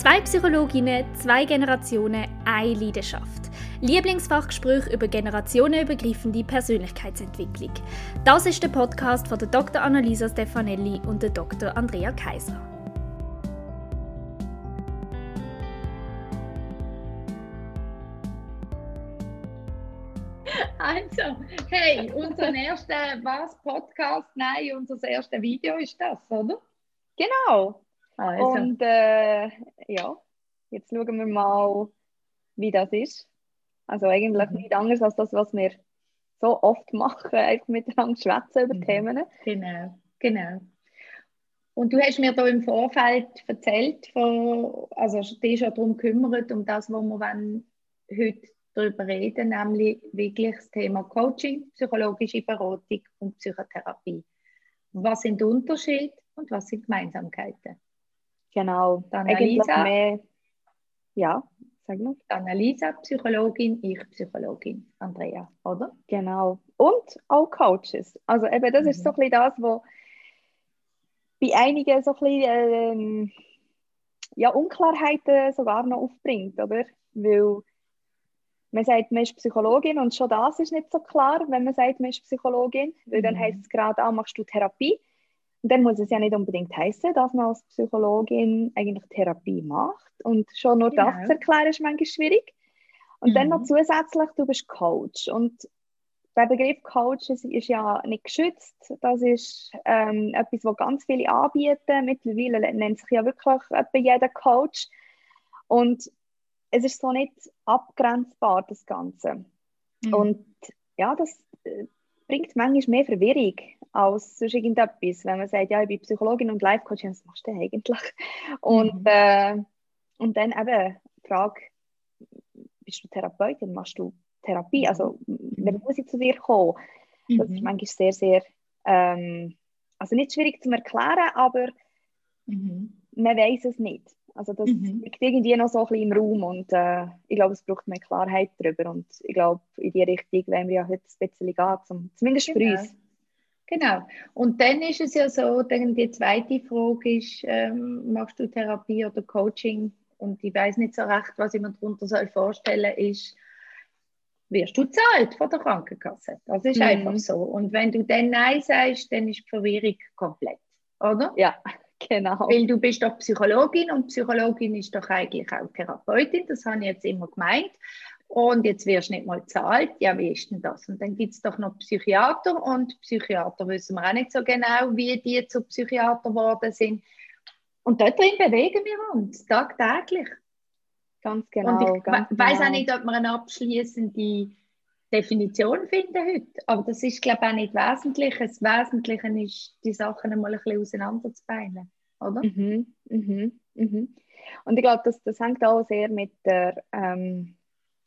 Zwei Psychologinnen, zwei Generationen, eine Leidenschaft. Lieblingsfachgespräch über generationenübergreifende Persönlichkeitsentwicklung. Das ist der Podcast von der Dr. Annalisa Stefanelli und der Dr. Andrea Kaiser. Also, hey, unser erster was Podcast, nein, unser erstes Video ist das, oder? Genau. Also. Und äh, ja, jetzt schauen wir mal, wie das ist. Also eigentlich Mhm. nicht anders als das, was wir so oft machen, einfach miteinander schwätzen über Mhm. Themen. Genau, genau. Und du hast mir da im Vorfeld erzählt, von, also dich schon darum gekümmert, um das, was wir heute darüber reden, nämlich wirklich das Thema Coaching, psychologische Beratung und Psychotherapie. Was sind die Unterschiede und was sind Gemeinsamkeiten? Genau. Dann Eigentlich Alisa. mehr, ja, sag mal. Annalisa, Psychologin, ich Psychologin, Andrea, oder? Genau. Und auch Coaches. Also eben, das ist Mhm. so ein bisschen das, was bei einigen so ein bisschen ähm, ja, Unklarheiten sogar noch aufbringt, oder? Weil man sagt, man ist Psychologin und schon das ist nicht so klar, wenn man sagt, man ist Psychologin, weil dann Mhm. heißt es gerade, ah, machst du Therapie? Und dann muss es ja nicht unbedingt heißen, dass man als Psychologin eigentlich Therapie macht. Und schon nur das Genau. zu erklären ist manchmal schwierig. Und dann Mhm. noch zusätzlich, du bist Coach. Und der Begriff Coach ist, ist ja nicht geschützt. Das ist ähm, etwas, was ganz viele anbieten. Mittlerweile nennt sich ja wirklich jeder Coach. Und es ist so nicht abgrenzbar, das Ganze. Mhm. Und ja, das äh, bringt manchmal mehr Verwirrung als sonst irgendetwas. Wenn man sagt, ja, ich bin Psychologin und Life-Coach, was machst du denn eigentlich? Und, Mhm. äh, und dann eben die Frage, bist du Therapeutin, machst du Therapie? Also, wer muss ich zu dir kommen? Das ist Mhm. manchmal sehr, sehr, ähm, also nicht schwierig zu erklären, aber Mhm. man weiß es nicht. Also das Mhm. liegt irgendwie noch so ein bisschen im Raum und äh, ich glaube, es braucht mehr Klarheit darüber und ich glaube, in die Richtung wollen wir ja heute ein bisschen gehen, zum, zumindest für Genau. uns. Genau. Und dann ist es ja so, dann die zweite Frage ist, ähm, machst du Therapie oder Coaching? Und ich weiß nicht so recht, was ich mir darunter soll vorstellen ist, wirst du zahlt von der Krankenkasse? Das ist Mhm. einfach so. Und wenn du dann Nein sagst, dann ist die Verwirrung komplett, oder? Ja, genau. Weil du bist doch Psychologin und Psychologin ist doch eigentlich auch Therapeutin, das habe ich jetzt immer gemeint. Und jetzt wirst du nicht mal zahlt, ja, wie ist denn das? Und dann gibt es doch noch Psychiater und Psychiater wissen wir auch nicht so genau, wie die zu Psychiater geworden sind. Und dort drin bewegen wir uns tagtäglich. Ganz genau. und ich weiß genau. auch nicht, ob wir eine abschließende Definition finden heute, aber das ist, glaube ich, auch nicht wesentlich. Das Wesentliche ist, die Sachen einmal ein bisschen auseinanderzubeilen, oder? Mhm, mhm, mhm. Und ich glaube, das, das hängt auch sehr mit der, ähm,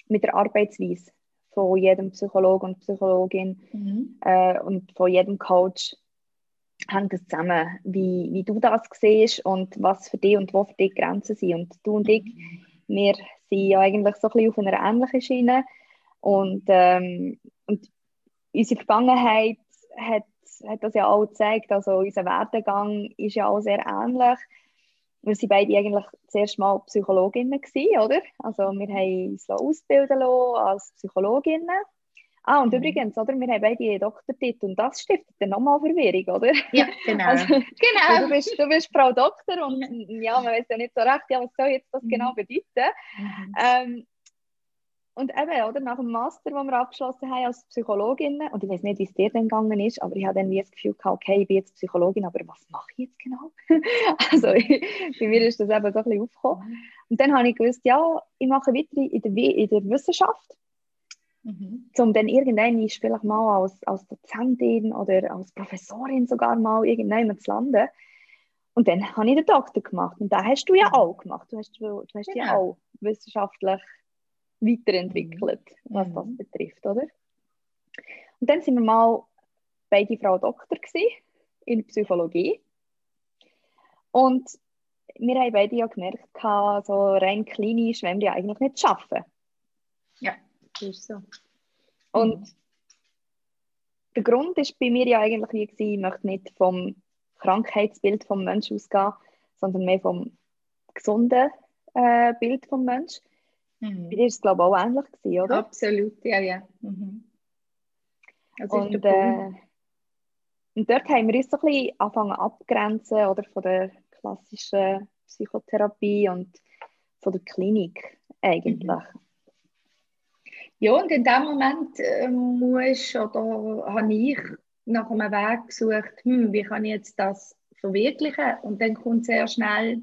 mit der Arbeitsweise von jedem Psychologen und Psychologin Mhm. äh, und von jedem Coach hängt es zusammen, wie, wie du das siehst und was für dich und wo für dich die Grenzen sind. Und du und ich, wir sind ja eigentlich so ein bisschen auf einer ähnlichen Schiene und, ähm, und unsere Vergangenheit hat, hat das ja auch gezeigt, also unser Werdegang ist ja auch sehr ähnlich. Wir waren beide eigentlich zuerst mal Psychologinnen gewesen, oder? Also wir haben uns ausbilden lassen als Psychologinnen. Ah, und Mhm. übrigens, oder, wir haben beide einen Doktortitel und das stiftet dann nochmal Verwirrung, oder? Ja, genau. Also, genau. du, bist, du bist Frau Doktor und ja, man weiß ja nicht so recht, ja, was soll jetzt das Mhm. genau bedeuten. Mhm. Ähm, und eben, oder, nach dem Master, den wir abgeschlossen haben als Psychologin, und ich weiß nicht, wie es dir dann gegangen ist, aber ich habe dann wie das Gefühl gehabt, okay, ich bin jetzt Psychologin, aber was mache ich jetzt genau? also ich, bei mir ist das eben so ein bisschen aufgekommen. Und dann habe ich gewusst, ja, ich mache weiter in der, in der Wissenschaft, Mhm. um dann irgendwann vielleicht mal als, als Dozentin oder als Professorin sogar mal irgendwann zu landen. Und dann habe ich den Doktor gemacht. Und da hast du ja Mhm. auch gemacht. Du hast, du hast ja Genau. auch wissenschaftlich weiterentwickelt, was Mhm. das betrifft, oder? Und dann sind wir mal beide Frau Doktor gewesen, in Psychologie. Und wir haben beide ja gemerkt, so rein klinisch wollen wir ja eigentlich nicht schaffen. Das ist so. Und Mhm. der Grund ist bei mir ja eigentlich wie gewesen, ich möchte nicht vom Krankheitsbild vom Menschen ausgehen, sondern mehr vom gesunden äh, Bild vom Mensch. Mhm. Bei dir war es, glaube ich, auch ähnlich, gewesen, oder? Absolut, ja, ja. Mhm. Und, äh, und dort haben wir uns so ein bisschen angefangen abgrenzen oder, von der klassischen Psychotherapie und von der Klinik eigentlich. Mhm. Ja, und in dem Moment äh, muss oder habe ich nach einem Weg gesucht, hm, wie kann ich jetzt das verwirklichen? Und dann kommt sehr schnell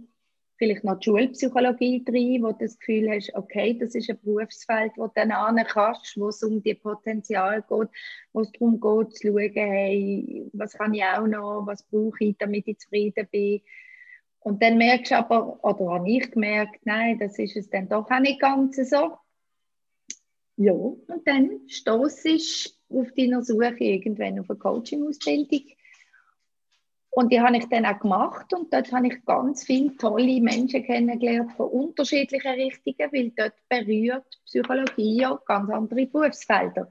vielleicht noch die Schulpsychologie drin, wo du das Gefühl hast, okay, das ist ein Berufsfeld, wo du dann kannst, wo es um die Potenzial geht, wo es darum geht, zu schauen, hey, was kann ich auch noch, was brauche ich, damit ich zufrieden bin. Und dann merkst du aber, oder habe ich gemerkt, nein, das ist es dann doch auch nicht ganz so. Ja, und dann stoße ich auf deiner Suche irgendwann auf eine Coaching-Ausbildung. Und die habe ich dann auch gemacht und dort habe ich ganz viele tolle Menschen kennengelernt von unterschiedlichen Richtungen, weil dort berührt Psychologie ja ganz andere Berufsfelder.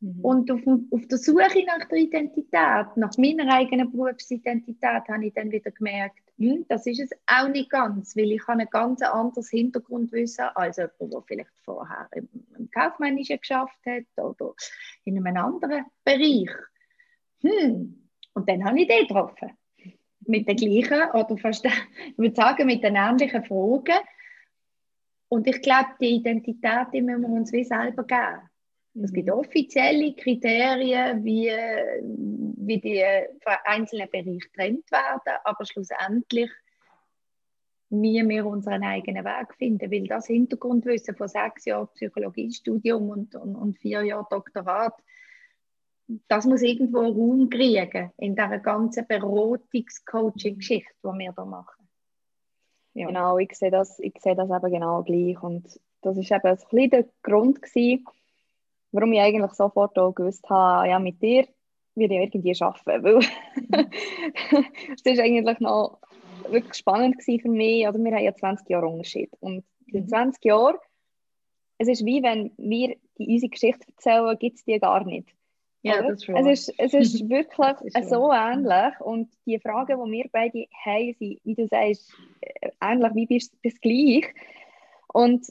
Mhm. Und auf, auf, der Suche nach der Identität, nach meiner eigenen Berufsidentität, habe ich dann wieder gemerkt, hm, das ist es auch nicht ganz, weil ich habe ein ganz anderes Hintergrundwissen als jemand, der vielleicht vorher im, im Kaufmännischen geschafft hat oder in einem anderen Bereich. Hm. Und dann habe ich den getroffen. Mit den gleichen, oder fast, ich würde sagen, mit den ähnlichen Fragen. Und ich glaube, die Identität die müssen wir uns wie selber geben. Es gibt mhm. offizielle Kriterien, wie, wie die einzelnen Bereiche getrennt werden, aber schlussendlich wie wir unseren eigenen Weg finden, weil das Hintergrundwissen von sechs Jahren Psychologiestudium und, und, und vier Jahren Doktorat, das muss irgendwo Raum kriegen in dieser ganzen Beratungs-Coaching-Geschichte, die wir hier machen. Ja. Genau, ich sehe, das, ich sehe das eben genau gleich und das war eben ein bisschen der Grund gewesen, warum ich eigentlich sofort auch gewusst habe, ja, mit dir würde ich irgendwie arbeiten, weil es ist eigentlich noch wirklich spannend für mich, oder wir haben ja 20 Jahre Unterschied und in 20 mhm. Jahren, es ist wie wenn wir die unsere Geschichte erzählen, gibt es die gar nicht. Ja, das ist es ist, es ist wirklich ist so ähnlich und die Fragen, die wir beide haben, sind, wie du sagst, äh, ähnlich wie bis, bis gleich. Und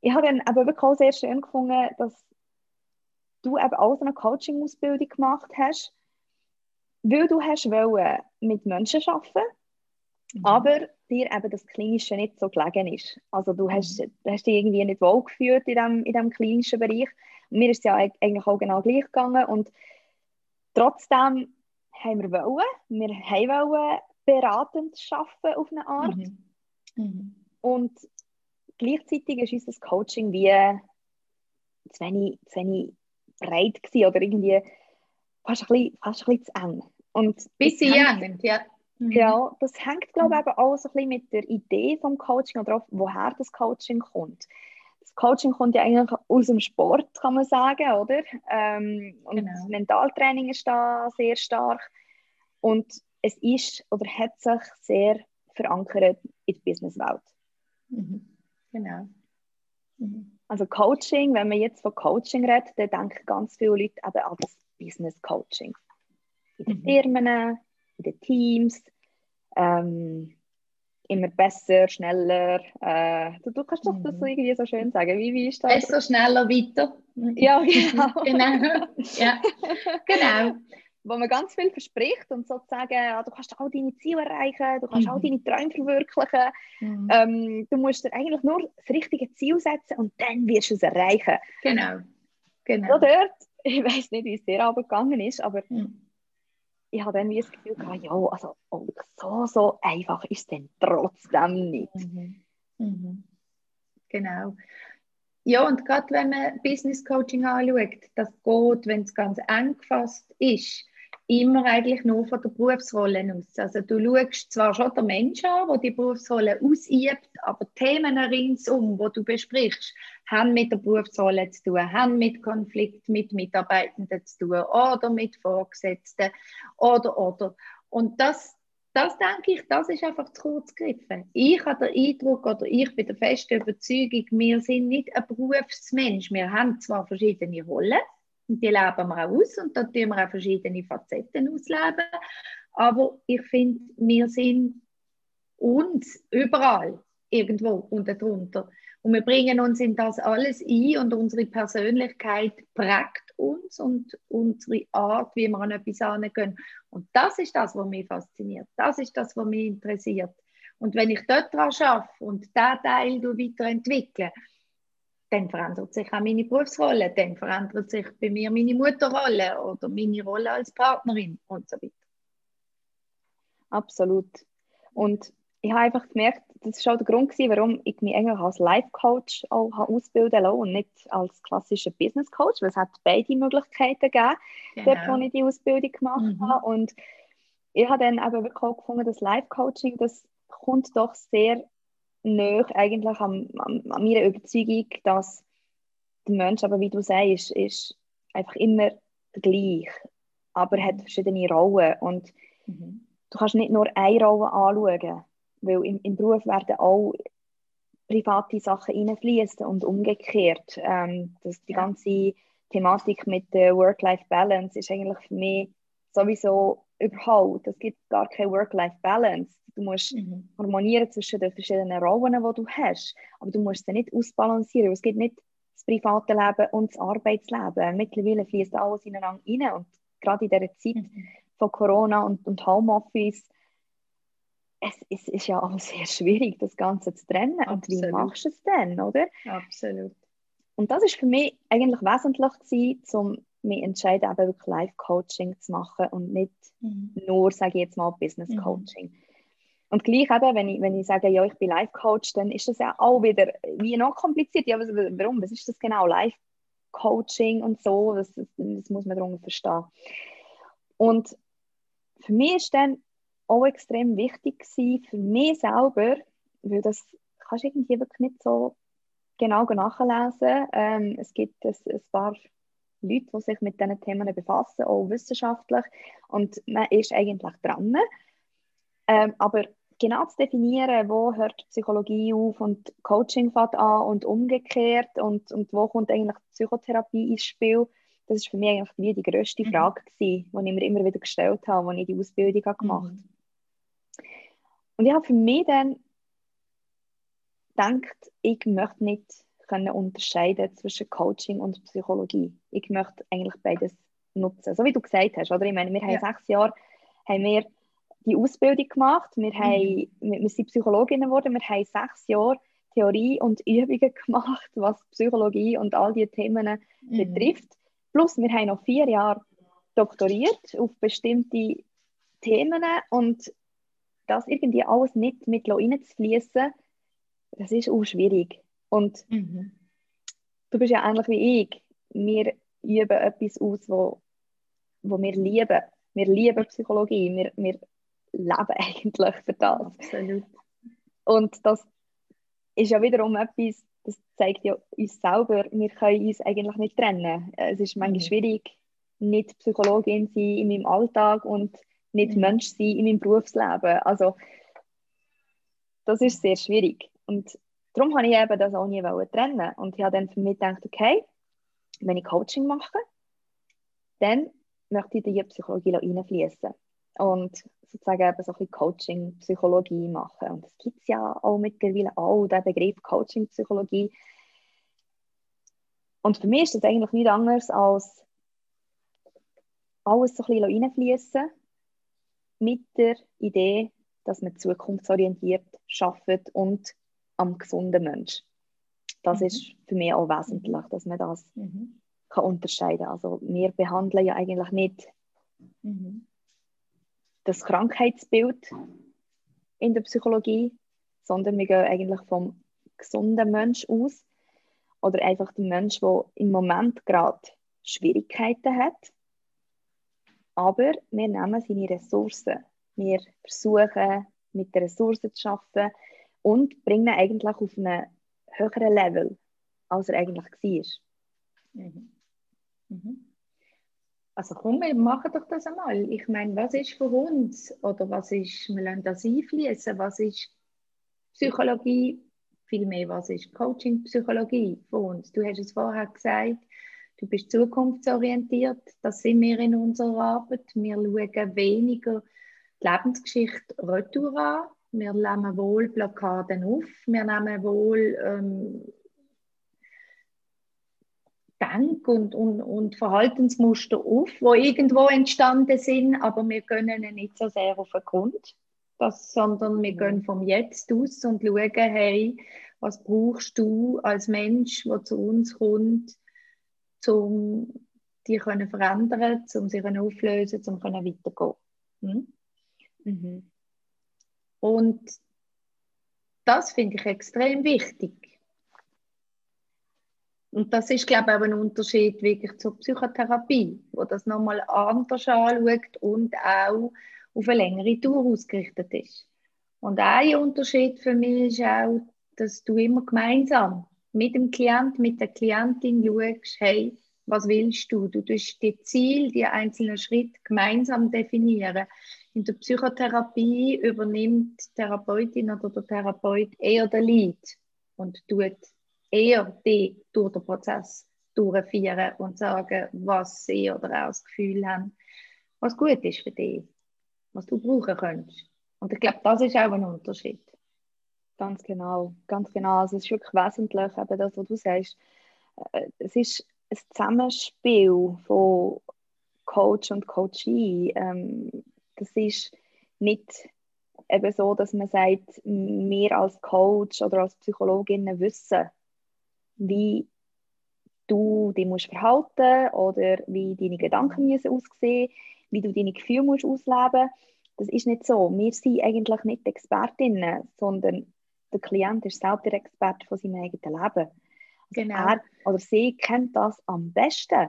ich habe dann aber wirklich auch sehr schön gefunden, dass du eben auch so eine Coaching-Ausbildung gemacht hast, weil du hast wollen mit Menschen arbeiten, mhm. aber dir eben das Klinische nicht so gelegen ist. Also du hast, mhm. du hast dich irgendwie nicht wohl gefühlt in diesem in dem klinischen Bereich. Mir ist es ja eigentlich auch genau gleich gegangen und trotzdem haben wir wollen, wir haben wollen beratend arbeiten auf eine Art mhm. Mhm. und gleichzeitig ist unser Coaching wie zu wenig, zu wenig breit gewesen oder irgendwie fast ein bisschen, fast ein bisschen zu eng. Und bisschen eng, ja. Mhm. Ja, das hängt, glaube ich, eben auch so ein bisschen mit der Idee vom Coaching oder auch, woher das Coaching kommt. Das Coaching kommt ja eigentlich aus dem Sport, kann man sagen, oder? Ähm, und genau. das Mentaltraining ist da sehr stark. Und es ist oder hat sich sehr verankert in der Businesswelt. Mhm. Genau. Mhm. Also Coaching, wenn man jetzt von Coaching redet, dann denken ganz viele Leute eben an das Business Coaching. In den mhm. Firmen, in den Teams, ähm, immer besser, schneller. Äh, du, du, kannst doch das mhm. irgendwie so schön sagen. Wie, wie ist das? Besser, schneller, weiter. Ja, genau. genau. Ja. genau wo man ganz viel verspricht und sozusagen, ja, du kannst all deine Ziele erreichen, du kannst mhm. all deine Träume verwirklichen. Mhm. Ähm, du musst dir eigentlich nur das richtige Ziel setzen und dann wirst du es erreichen. Genau. genau. So dort, ich weiß nicht, wie es dir aber gegangen ist, aber mhm. Ich habe dann wie das Gefühl gehabt, ja, also oh, so, so einfach ist es dann trotzdem nicht. Mhm. Mhm. Genau. Ja, und gerade wenn man Business Coaching anschaut, das geht, wenn es ganz eng gefasst ist, immer eigentlich nur von der Berufsrolle aus. Also du schaust zwar schon den Menschen an, der die Berufsrolle ausübt, aber Themen ringsum, wo du besprichst, haben mit der Berufsrolle zu tun, haben mit Konflikt mit Mitarbeitenden zu tun oder mit Vorgesetzten oder oder. Und das, das denke ich, das ist einfach zu kurz gegriffen. Ich habe den Eindruck oder ich bin der festen Überzeugung, wir sind nicht ein Berufsmensch. Wir haben zwar verschiedene Rollen, und die leben wir auch aus und da tun wir auch verschiedene Facetten ausleben. Aber ich finde, wir sind uns überall irgendwo unten drunter. Und wir bringen uns in das alles ein und unsere Persönlichkeit prägt uns und unsere Art, wie wir an etwas angehen. Und das ist das, was mich fasziniert. Das ist das, was mich interessiert. Und wenn ich dort dran arbeite und diesen Teil weiterentwickle, dann verändert sich auch meine Berufsrolle, dann verändert sich bei mir meine Mutterrolle oder meine Rolle als Partnerin und so weiter. Absolut. Und ich habe einfach gemerkt, das war auch der Grund, gewesen, warum ich mich eigentlich als Life-Coach auch ausbilden lassen und nicht als klassischer Business-Coach, weil es hat beide Möglichkeiten gegeben, genau. dort, wo ich die Ausbildung gemacht mhm. habe. Und ich habe dann eben wirklich auch gefunden, dass Life-Coaching, das kommt doch sehr näher eigentlich an, an, an meiner Überzeugung, dass der Mensch, aber wie du sagst, ist einfach immer gleich, aber hat verschiedene Rollen und mhm. du kannst nicht nur eine Rolle anschauen, weil im, im Beruf werden auch private Sachen reinfließen und umgekehrt. Ähm, das, die ganze Thematik mit der Work-Life-Balance ist eigentlich für mich sowieso überhaupt, es gibt gar keine Work-Life-Balance. Du musst mhm. harmonieren zwischen den verschiedenen Rollen, die du hast. Aber du musst sie nicht ausbalancieren. Es gibt nicht das private Leben und das Arbeitsleben. Mittlerweile fließt alles ineinander rein. Und gerade in dieser Zeit mhm. von Corona und, und Homeoffice, es, es, ist ja alles sehr schwierig, das Ganze zu trennen. Absolut. Und wie machst du es denn, oder? Absolut. Und das ist für mich eigentlich wesentlich gewesen, um mich entscheiden, eben wirklich Live-Coaching zu machen und nicht mhm. nur, sage ich jetzt mal, Business-Coaching. Mhm. Und gleich eben, wenn ich, wenn ich sage, ja, ich bin Life-Coach, dann ist das ja auch wieder wie noch kompliziert. Ja, warum? Was ist das genau? Life-Coaching und so, das, das, das muss man darunter verstehen. Und für mich ist dann auch extrem wichtig gewesen, für mich selber, weil das kannst du irgendwie wirklich nicht so genau nachlesen. Ähm, es gibt ein, ein paar Leute, die sich mit diesen Themen befassen, auch wissenschaftlich, und man ist eigentlich dran. Ähm, aber genau zu definieren, wo hört Psychologie auf und Coaching fängt an und umgekehrt und, und wo kommt eigentlich Psychotherapie ins Spiel, das ist für mich eigentlich wie die grösste mhm. Frage gewesen, die ich mir immer wieder gestellt habe, als ich die Ausbildung gemacht habe. Mhm. Und ich habe für mich dann gedacht, ich möchte nicht können unterscheiden zwischen Coaching und Psychologie. Ich möchte eigentlich beides nutzen. So wie du gesagt hast, oder? Ich meine, wir haben ja. sechs Jahre haben wir die Ausbildung gemacht. Wir, mhm. haben, wir, wir sind Psychologinnen geworden. Wir haben sechs Jahre Theorie und Übungen gemacht, was Psychologie und all diese Themen mhm. betrifft. Plus, wir haben noch vier Jahre doktoriert auf bestimmte Themen und das irgendwie alles nicht mit reinzufließen, das ist auch schwierig. Und mhm. du bist ja ähnlich wie ich. Wir üben etwas aus, wo, wo wir lieben. Wir lieben Psychologie. Wir, wir leben eigentlich für das. Absolut. Und das ist ja wiederum etwas, das zeigt ja uns selber, wir können uns eigentlich nicht trennen. Es ist manchmal mhm. schwierig, nicht Psychologin sein in meinem Alltag und nicht mhm. Mensch sein in meinem Berufsleben. Also das ist sehr schwierig. Und darum habe ich eben das auch nie trennen Und ich habe dann für mich gedacht, okay, wenn ich Coaching mache, dann möchte ich die Psychologie reinfließen und sozusagen eben so ein bisschen Coaching, Psychologie machen. Und das gibt es ja auch mittlerweile auch, der Begriff Coaching, Psychologie. Und für mich ist das eigentlich nichts anderes als alles so ein bisschen reinfließen mit der Idee, dass man zukunftsorientiert arbeitet und am gesunden Mensch. Das mhm. ist für mich auch wesentlich, dass man das mhm. kann unterscheiden kann. Also wir behandeln ja eigentlich nicht mhm das Krankheitsbild in der Psychologie, sondern wir gehen eigentlich vom gesunden Mensch aus oder einfach dem Mensch, der im Moment gerade Schwierigkeiten hat. Aber wir nehmen seine Ressourcen. Wir versuchen, mit den Ressourcen zu arbeiten und bringen ihn eigentlich auf einen höheren Level, als er eigentlich war. Mhm. Mhm. Also komm, wir machen doch das einmal. Ich meine, was ist für uns oder was ist, wir lassen das einfließen, was ist Psychologie, vielmehr, was ist Coaching-Psychologie für uns? Du hast es vorher gesagt, du bist zukunftsorientiert, das sind wir in unserer Arbeit. Wir schauen weniger die Lebensgeschichte retour an, wir nehmen wohl Blockaden auf, wir nehmen wohl ähm, Denk- und, und, und Verhaltensmuster auf, wo irgendwo entstanden sind, aber wir können nicht so sehr auf den Grund, das, sondern wir gehen vom Jetzt aus und schauen, hey, was brauchst du als Mensch, der zu uns kommt, um die können verändern, um sie auflösen, um weitergehen. Hm? Mhm. Und das finde ich extrem wichtig. Und das ist, glaube ich, auch ein Unterschied wirklich zur Psychotherapie, wo das nochmal anders anschaut und auch auf eine längere Tour ausgerichtet ist. Und ein Unterschied für mich ist auch, dass du immer gemeinsam mit dem Klient, mit der Klientin schaust, hey, was willst du? Du tust die Ziel, die einzelnen Schritte gemeinsam definieren. In der Psychotherapie übernimmt die Therapeutin oder der Therapeut eher den Lead und tut eher die durch den Prozess durchführen und sagen, was sie oder auch das Gefühl haben, was gut ist für dich, was du brauchen könntest. Und ich glaube, das ist auch ein Unterschied. Ganz genau, ganz genau. Also es ist wirklich wesentlich, eben das, was du sagst. Äh, es ist ein Zusammenspiel von Coach und Coachee. Ähm, das ist nicht eben so, dass man sagt, wir als Coach oder als Psychologin wissen, wie du dich musst verhalten oder wie deine Gedanken müssen aussehen, wie du deine Gefühle musst ausleben. Das ist nicht so. Wir sind eigentlich nicht Expertinnen, sondern der Klient ist selbst der Experte von seinem eigenen Leben. Genau. Er oder sie kennt das am besten,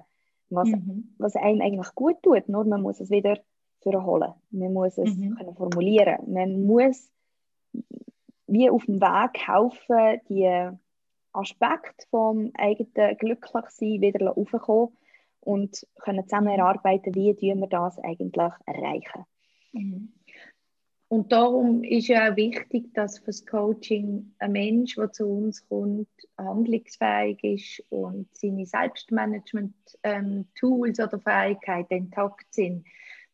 was, mhm. was einem eigentlich gut tut. Nur man muss es wieder holen. Man muss es mhm. können formulieren. Man muss wie auf dem Weg helfen, die Aspekte vom eigenen Glücklichsein wieder raufkommen und können zusammen erarbeiten, wie wir das eigentlich erreichen. Mhm. Und darum ist ja auch wichtig, dass für das Coaching ein Mensch, der zu uns kommt, handlungsfähig ist und seine Selbstmanagement-Tools ähm, oder Fähigkeiten intakt sind.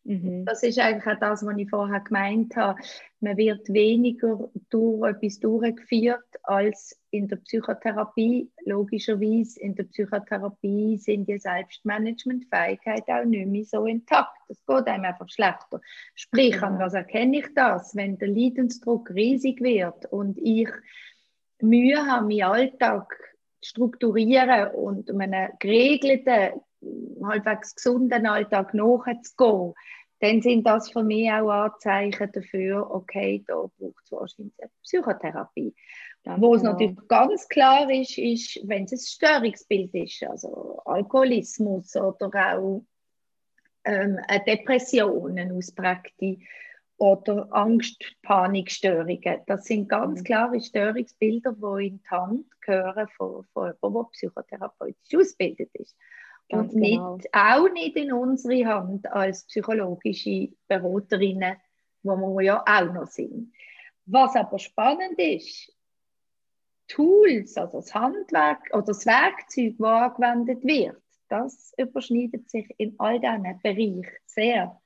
Mhm. Das ist eigentlich auch das, was ich vorher gemeint habe. Man wird weniger durch etwas durchgeführt als in der Psychotherapie. Logischerweise in der Psychotherapie sind die Selbstmanagementfähigkeiten auch nicht mehr so intakt. Es geht einem einfach schlechter. Sprich, an was erkenne ich das? Wenn der Leidensdruck riesig wird und ich Mühe habe, meinen Alltag strukturieren und einen geregelten halbwegs gesunden Alltag nachzugehen, dann sind das für mich auch Anzeichen dafür, okay, da braucht es wahrscheinlich eine Psychotherapie. Ganz Wo es genau. natürlich ganz klar ist, ist, wenn es ein Störungsbild ist, also Alkoholismus oder auch ähm, eine Depression, eine ausprägte oder Angst-, Panikstörungen. Das sind ganz mhm. klare Störungsbilder, die in die Hand gehören von, von jemandem, der psychotherapeutisch ausgebildet ist. Ganz und genau. nicht, auch nicht in unsere Hand als psychologische Beraterinnen, wo wir ja auch noch sind. Was aber spannend ist, Tools, also das Handwerk oder das Werkzeug, das angewendet wird, das überschneidet sich in all diesen Bereichen sehr.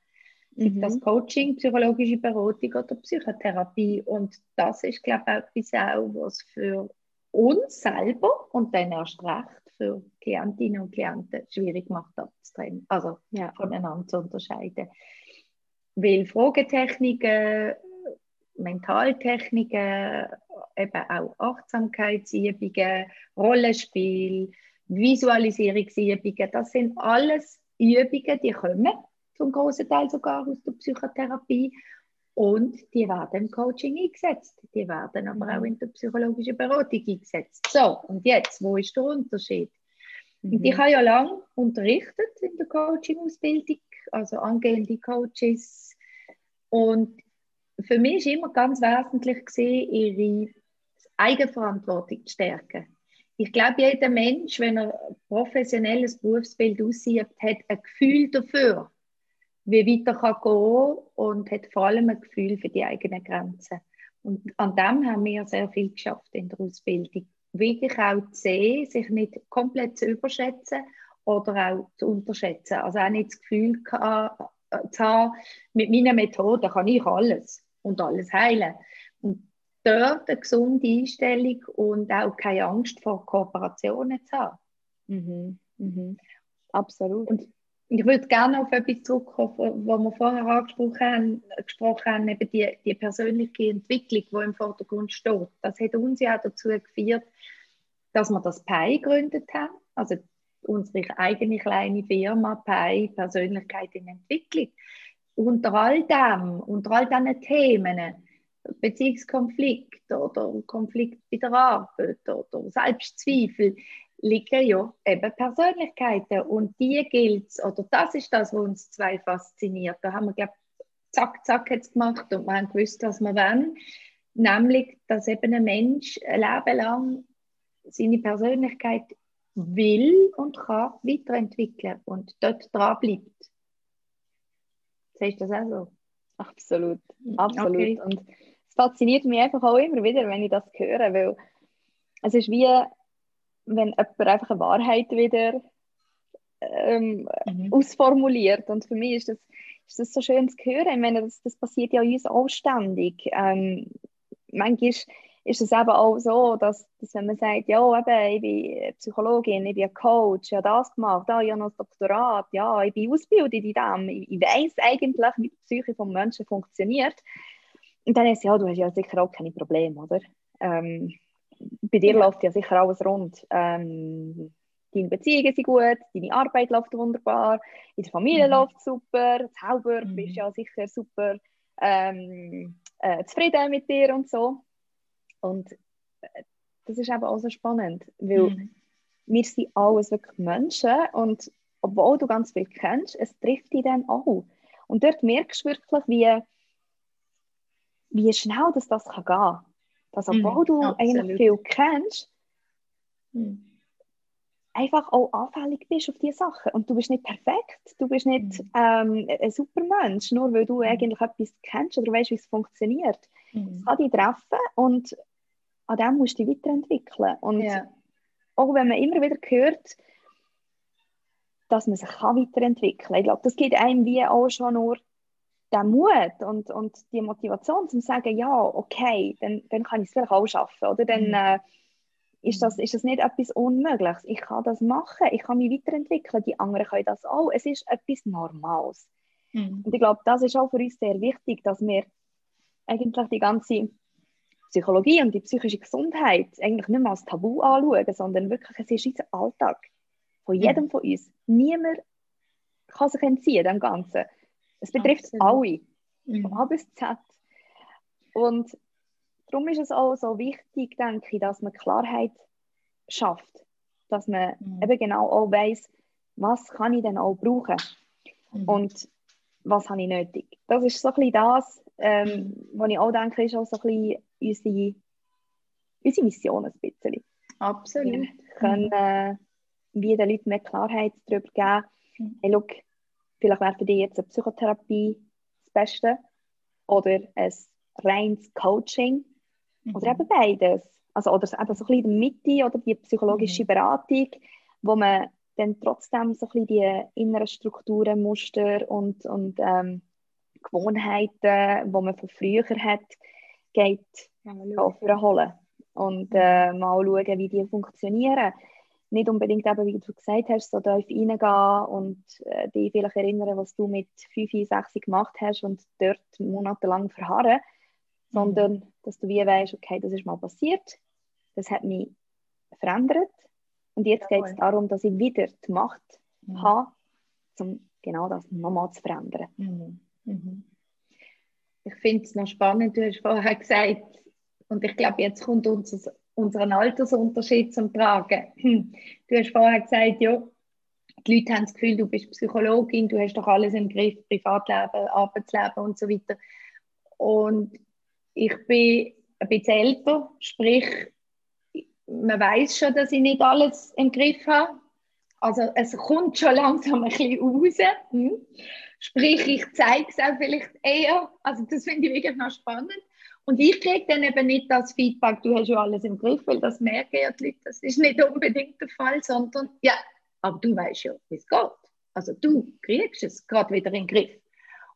Mhm. Das Coaching, psychologische Beratung oder Psychotherapie. Und das ist, glaube ich, etwas auch, was für uns selber und dann erst recht für Klientinnen und Klienten schwierig macht abzutrennen, also ja. voneinander zu unterscheiden. Weil Fragetechniken, Mentaltechniken, eben auch Achtsamkeitsübungen, Rollenspiel, Visualisierungsübungen, das sind alles Übungen, die kommen zum großen Teil sogar aus der Psychotherapie und die werden im Coaching eingesetzt. Die werden aber auch in der psychologischen Beratung eingesetzt. So, und jetzt, wo ist der Unterschied? Mhm. ich habe ja lange unterrichtet in der Coaching-Ausbildung, also angehende Coaches. Und für mich war immer ganz wesentlich, gewesen, ihre Eigenverantwortung zu stärken. Ich glaube, jeder Mensch, wenn er professionelles Berufsbild aussieht, hat ein Gefühl dafür, wie weiter kann gehen und hat vor allem ein Gefühl für die eigenen Grenzen. Und an dem haben wir sehr viel geschafft in der Ausbildung. Wirklich auch zu sehen, sich nicht komplett zu überschätzen oder auch zu unterschätzen. Also auch nicht das Gefühl zu haben, mit meiner Methode kann ich alles und alles heilen. dort eine gesunde Einstellung und auch keine Angst vor Kooperationen zu haben. Mhm. Mhm. Absolut. Und ich würde gerne auf etwas zurückkommen, was wir vorher angesprochen haben, gesprochen haben eben die, die persönliche Entwicklung, die im Vordergrund steht. Das hat uns ja dazu geführt, dass wir das PI gegründet haben, also unsere eigene kleine Firma PI, Persönlichkeit in Entwicklung. Unter all dem, unter all diesen Themen, Beziehungskonflikt oder Konflikt bei der Arbeit oder Selbstzweifel, liegen ja eben Persönlichkeiten und die gilt es, oder das ist das, was uns zwei fasziniert. Da haben wir, glaube zack, zack jetzt gemacht und wir haben gewusst, was wir wollen. Nämlich, dass eben ein Mensch ein Leben lang seine Persönlichkeit will und kann weiterentwickeln und dort dran bleibt. Siehst du das auch so? Absolut, absolut. Okay. Und es fasziniert mich einfach auch immer wieder, wenn ich das höre, weil es ist wie, wenn jemand einfach eine Wahrheit wieder ähm, mhm. ausformuliert. Und für mich ist das, ist das so schön zu hören. Ich meine, das, das passiert ja uns auch ständig. Ähm, manchmal ist es eben auch so, dass, dass wenn man sagt, ja, eben, ich bin Psychologin, ich bin Coach, ich habe das gemacht, ja, ich habe noch das Doktorat, ja, ich bin ausgebildet in dem, ich, ich weiß eigentlich, wie die Psyche des Menschen funktioniert. Und dann ist es, ja, du hast ja sicher auch keine Probleme, oder? Ähm, bei dir läuft ja sicher alles rund. Ähm, deine Beziehungen sind gut, deine Arbeit läuft wunderbar, in der Familie mhm. läuft super, selber mhm. bist ja sicher super ähm, äh, zufrieden mit dir und so. Und äh, das ist eben auch so spannend, weil mhm. wir sind alles wirklich Menschen und obwohl du ganz viel kennst, es trifft dich dann auch. Und dort merkst du wirklich, wie, wie schnell das, das kann gehen dass obwohl mhm, du absolut. eigentlich viel kennst, mhm. einfach auch anfällig bist auf diese Sachen. Und du bist nicht perfekt, du bist nicht mhm. ähm, ein Supermensch, nur weil du mhm. eigentlich etwas kennst oder weißt, wie es funktioniert. Mhm. Es kann dich treffen und an dem musst du dich weiterentwickeln. Und ja. auch wenn man immer wieder hört, dass man sich kann weiterentwickeln kann. Ich glaube, das gibt einem wie auch schon nur den Mut und, und die Motivation, zu sagen, ja, okay, dann, dann kann ich es vielleicht auch schaffen. Oder dann mhm. äh, ist, das, ist das nicht etwas Unmögliches. Ich kann das machen, ich kann mich weiterentwickeln, die anderen können das auch. Es ist etwas Normales. Mhm. Und ich glaube, das ist auch für uns sehr wichtig, dass wir eigentlich die ganze Psychologie und die psychische Gesundheit eigentlich nicht mehr als Tabu anschauen, sondern wirklich, es ist unser Alltag. Von jedem mhm. von uns. Niemand kann sich entziehen dem Ganzen. Es betrifft Absolut. alle, mhm. von A bis Z. Und darum ist es auch so wichtig, denke ich, dass man Klarheit schafft. Dass man mhm. eben genau auch weiß, was kann ich denn auch brauchen mhm. und was habe ich nötig. Das ist so ein bisschen das, ähm, was ich auch denke, ist auch so ein bisschen unsere, unsere Mission ein bisschen. Absolut. Wir können äh, wie den Leuten mehr Klarheit darüber geben, mhm. hey, look, Vielleicht wäre für dich jetzt eine Psychotherapie das Beste oder ein reines Coaching mhm. oder eben beides. Also, oder eben so ein bisschen die Mitte oder die psychologische mhm. Beratung, wo man dann trotzdem so ein bisschen die inneren Strukturen, Muster und, und ähm, Gewohnheiten, die man von früher hat, geht ja, holen und mhm. äh, mal schauen, wie die funktionieren nicht unbedingt eben, wie du gesagt hast, so tief reingehen und äh, dich vielleicht erinnern, was du mit 5, 6 gemacht hast und dort monatelang verharren, mhm. sondern dass du wie weißt, okay, das ist mal passiert, das hat mich verändert und jetzt geht es darum, dass ich wieder die Macht mhm. habe, um genau das nochmal zu verändern. Mhm. Mhm. Ich finde es noch spannend, du hast vorher gesagt, und ich glaube, jetzt kommt unser unseren Altersunterschied zum Tragen. Hm. Du hast vorher gesagt, ja, die Leute haben das Gefühl, du bist Psychologin, du hast doch alles im Griff, Privatleben, Arbeitsleben und so weiter. Und ich bin ein bisschen älter, sprich, man weiß schon, dass ich nicht alles im Griff habe. Also es kommt schon langsam ein bisschen raus. Hm. Sprich, ich zeige es auch vielleicht eher. Also das finde ich wirklich noch spannend. Und ich kriege dann eben nicht das Feedback, du hast ja alles im Griff, weil das merken ja die Leute, das ist nicht unbedingt der Fall, sondern ja, aber du weißt ja, wie es geht. Also du kriegst es gerade wieder in den Griff.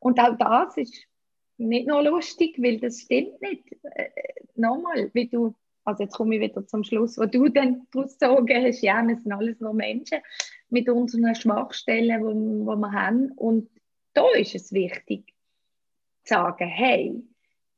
Und auch das ist nicht nur lustig, weil das stimmt nicht. Äh, nochmal, wie du, also jetzt komme ich wieder zum Schluss, wo du dann daraus gezogen hast, ja, wir sind alles nur Menschen mit unseren Schwachstellen, die wir haben. Und da ist es wichtig, zu sagen, hey,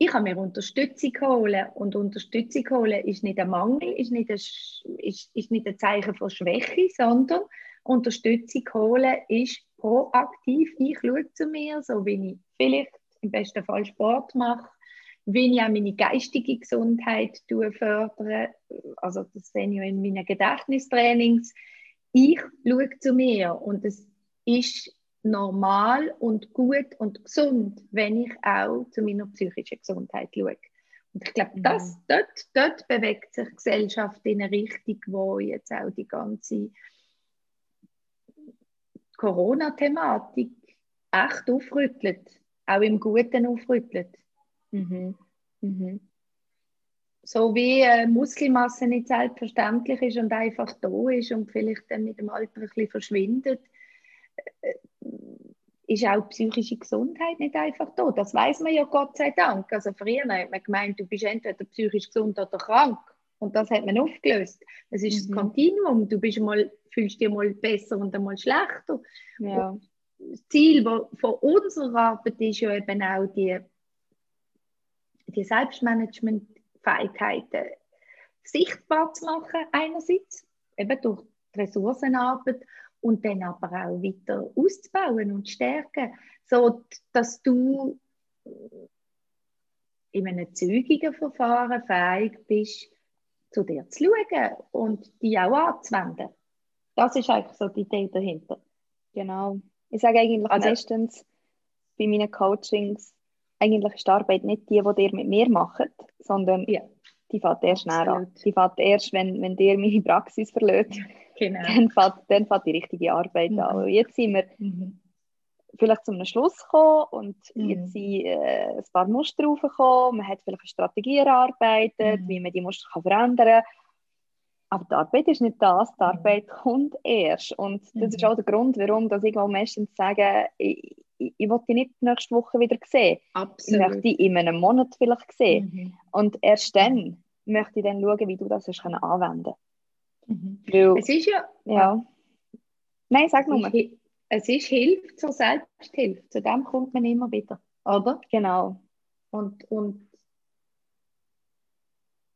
ich kann mir Unterstützung holen und Unterstützung holen ist nicht ein Mangel, ist nicht ein, ist, ist nicht ein Zeichen von Schwäche, sondern Unterstützung holen ist proaktiv. Ich schaue zu mir, so wie ich vielleicht im besten Fall Sport mache, wie ich auch meine geistige Gesundheit fördere. Also das sehe ich ja in meinen Gedächtnistrainings. Ich schaue zu mir und es ist normal und gut und gesund, wenn ich auch zu meiner psychischen Gesundheit schaue. Und ich glaube, das, mhm. dort, dort bewegt sich die Gesellschaft in eine Richtung, wo jetzt auch die ganze Corona-Thematik echt aufrüttelt, auch im Guten aufrüttelt. Mhm. Mhm. So wie äh, Muskelmasse nicht selbstverständlich ist und einfach da ist und vielleicht dann mit dem Alter ein bisschen verschwindet, äh, ist auch psychische Gesundheit nicht einfach da. Das weiß man ja Gott sei Dank. Also früher hat man gemeint, du bist entweder psychisch gesund oder krank. Und das hat man aufgelöst. Es ist mhm. das Kontinuum. Du bist mal, fühlst dich mal besser und einmal schlechter. Ja. das Ziel von unserer Arbeit ist ja eben auch die, die Selbstmanagement-Fähigkeiten sichtbar zu machen, einerseits, eben durch die Ressourcenarbeit und dann aber auch weiter auszubauen und stärken, so dass du in einem zügigen Verfahren fähig bist, zu dir zu schauen und die auch anzuwenden. Das ist eigentlich so die Idee dahinter. Genau. Ich sage eigentlich also, meistens bei meinen Coachings, eigentlich ist die Arbeit nicht die, die ihr mit mir macht, sondern ja. die fährt erst näher an. Die fährt erst, wenn, wenn ihr meine Praxis verlässt. Genau. Dann, fährt, dann fährt die richtige Arbeit mhm. an. Jetzt sind wir mhm. vielleicht zum Schluss gekommen und mhm. jetzt sind äh, ein paar Muster raufgekommen. Man hat vielleicht eine Strategie erarbeitet, mhm. wie man die Muster kann verändern kann. Aber die Arbeit ist nicht das, die mhm. Arbeit kommt erst. Und das ist mhm. auch der Grund, warum dass ich meistens sage, ich, ich, ich will dich nicht nächste Woche wieder sehen. Absolut. Ich möchte dich in einem Monat vielleicht sehen. Und erst dann möchte ich dann schauen, wie du das anwenden kannst. Mhm. Weil, es ist ja. ja. Nein, sag nur. Es ist Hilfe zur Selbsthilfe. Zu dem kommt man immer wieder, oder? Genau. Und, und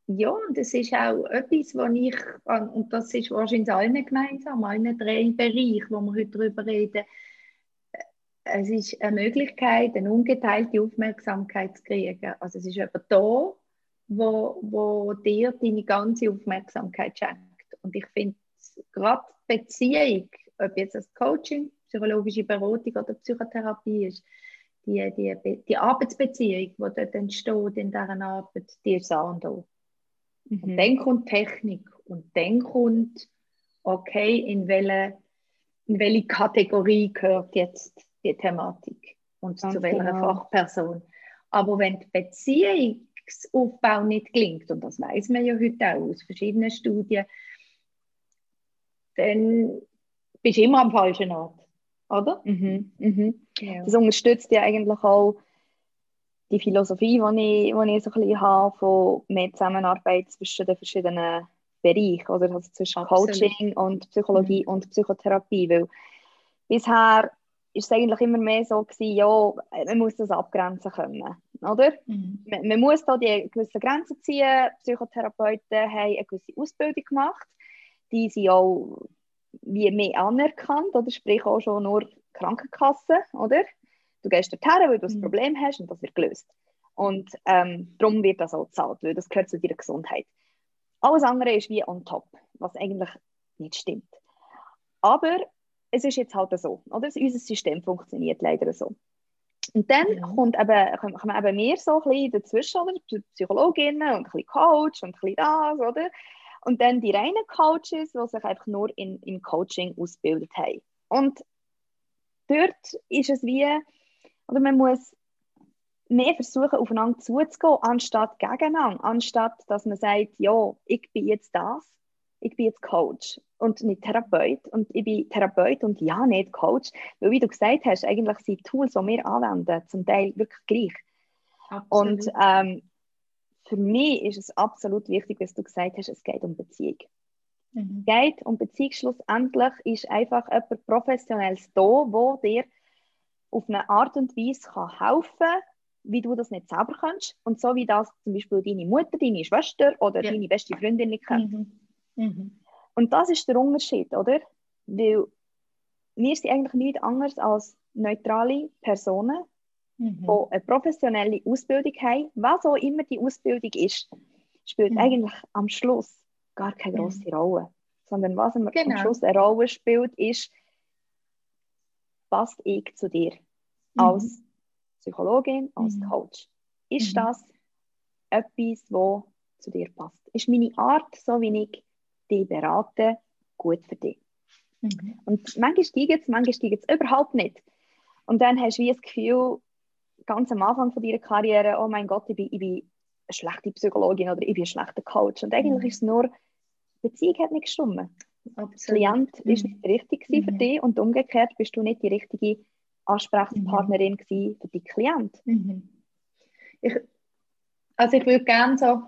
ja, und das ist auch etwas, was ich, und das ist wahrscheinlich allen gemeinsam, allen drei Bereichen, wo wir heute darüber reden, es ist eine Möglichkeit, eine ungeteilte Aufmerksamkeit zu kriegen. Also es ist jemand da, wo, wo dir deine ganze Aufmerksamkeit schenkt. Und ich finde gerade Beziehung, ob jetzt das Coaching, psychologische Beratung oder Psychotherapie ist, die, die, die Arbeitsbeziehung, die dort entsteht in dieser Arbeit, die ist A und. Mhm. Und dann kommt Technik und dann kommt, okay, in welche, in welche Kategorie gehört jetzt die Thematik und Ganz zu welcher genau. Fachperson. Aber wenn die Beziehungsaufbau nicht gelingt, und das weiß man ja heute auch aus verschiedenen Studien, dann bist du immer am falschen Ort, oder? Mhm, mhm. Ja. Das unterstützt ja eigentlich auch die Philosophie, die ich, die ich so ein bisschen habe, von mehr Zusammenarbeit zwischen den verschiedenen Bereichen, oder? Also zwischen Absolut. Coaching und Psychologie mhm. und Psychotherapie, weil bisher ist es eigentlich immer mehr so gewesen, ja, man muss das abgrenzen können, oder? Mhm. Man, man, muss da die gewissen Grenzen ziehen. Psychotherapeuten haben eine gewisse Ausbildung gemacht die sind auch wie mehr anerkannt, oder sprich auch schon nur Krankenkasse, oder? Du gehst dorthin, weil du ein mhm. Problem hast und das wird gelöst. Und ähm, darum wird das auch gezahlt, weil das gehört zu deiner Gesundheit. Alles andere ist wie on top, was eigentlich nicht stimmt. Aber es ist jetzt halt so, oder? Unser System funktioniert leider so. Und dann mhm. kommt eben, kommen eben mehr so ein bisschen dazwischen, oder? Psychologinnen und ein bisschen Coach und ein bisschen das, oder? Und dann die reinen Coaches, die sich einfach nur in, im Coaching ausgebildet haben. Und dort ist es wie, oder man muss mehr versuchen, aufeinander zuzugehen, anstatt gegeneinander. Anstatt, dass man sagt, ja, ich bin jetzt das, ich bin jetzt Coach und nicht Therapeut. Und ich bin Therapeut und ja, nicht Coach. Weil, wie du gesagt hast, eigentlich sind die Tools, die wir anwenden, zum Teil wirklich gleich. Absolut. Und ähm, für mich ist es absolut wichtig, dass du gesagt hast, es geht um Beziehung. Mhm. Geht um Beziehung. Schlussendlich ist einfach jemand Professionelles da, wo dir auf eine Art und Weise kann helfen kann, wie du das nicht selber kannst. Und so wie das zum Beispiel deine Mutter, deine Schwester oder ja. deine beste Freundin nicht kennt. Mhm. Mhm. Und das ist der Unterschied, oder? Weil wir sind eigentlich nichts anderes als neutrale Personen, mhm. die eine professionelle Ausbildung haben. Was auch immer die Ausbildung ist, spielt mhm. eigentlich am Schluss gar keine große Rolle. Sondern was genau. am Schluss eine Rolle spielt, ist, passt ich zu dir mhm. als Psychologin, als mhm. Coach? Ist mhm. das etwas, was zu dir passt? Ist meine Art, so wie ich dich berate, gut für dich? Mhm. Und manchmal steigt es, manchmal steigt es überhaupt nicht. Und dann hast du wie das Gefühl, ganz am Anfang von deiner Karriere, oh mein Gott, ich bin, ich bin eine schlechte Psychologin oder ich bin ein schlechter Coach. Und eigentlich mhm. ist es nur, die Beziehung hat nicht gestimmt. Der Klient mhm. ist nicht richtig mhm. für dich und umgekehrt bist du nicht die richtige Ansprechpartnerin mhm. für die Klient. Mhm. Ich, also ich würde gerne so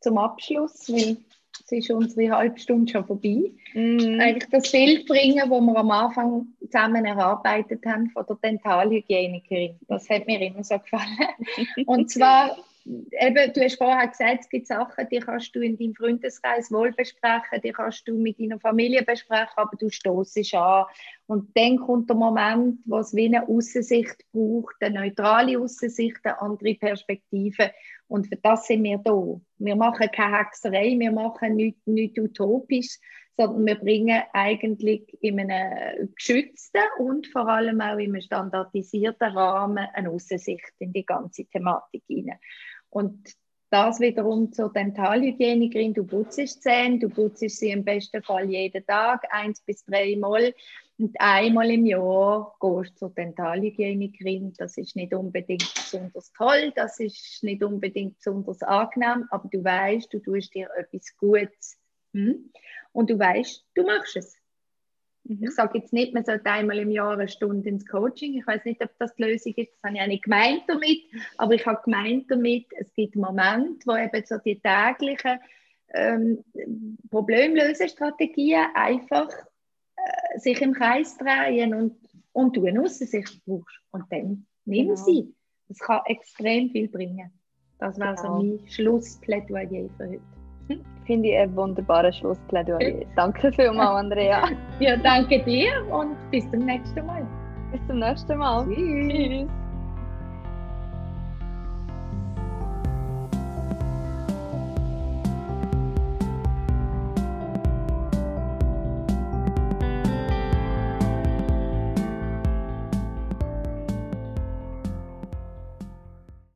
zum Abschluss, weil es ist unsere halbe Stunde schon vorbei, mm. eigentlich das Bild bringen, das wir am Anfang zusammen erarbeitet haben von der Dentalhygienikerin. Das hat mir immer so gefallen. Und zwar eben, du hast vorher gesagt, es gibt Sachen, die kannst du in deinem Freundeskreis wohl besprechen, die kannst du mit deiner Familie besprechen, aber du stoßest an. Und dann kommt der Moment, wo es wie eine Aussicht braucht, eine neutrale Aussicht, eine andere Perspektive. Und für das sind wir da. Wir machen keine Hexerei, wir machen nichts, nichts utopisch, sondern wir bringen eigentlich in einem geschützten und vor allem auch in einem standardisierten Rahmen eine Aussicht in die ganze Thematik hinein. Und das wiederum zur Dentalhygienikerin, du putzt Zähne, du putzt sie im besten Fall jeden Tag, eins bis dreimal. Und einmal im Jahr gehst du zur Dentalhygienikerin. Das ist nicht unbedingt besonders toll, das ist nicht unbedingt besonders angenehm, aber du weißt, du tust dir etwas Gutes. Hm? Und du weißt, du machst es. Mhm. Ich sage jetzt nicht, man sollte einmal im Jahr eine Stunde ins Coaching. Ich weiß nicht, ob das die Lösung ist. Das habe ich auch nicht gemeint damit. Aber ich habe gemeint damit, es gibt Momente, wo eben so die täglichen ähm, Problemlösestrategien einfach äh, sich im Kreis drehen und, und du eine Aussicht brauchst. Und dann nimm genau. sie. Das kann extrem viel bringen. Das war genau. so mein Schlussplädoyer für heute. Finde ich ein wunderbares Schlussplädoyer. Danke vielmals, Andrea. ja, danke dir und bis zum nächsten Mal. Bis zum nächsten Mal. Tschüss. Tschüss.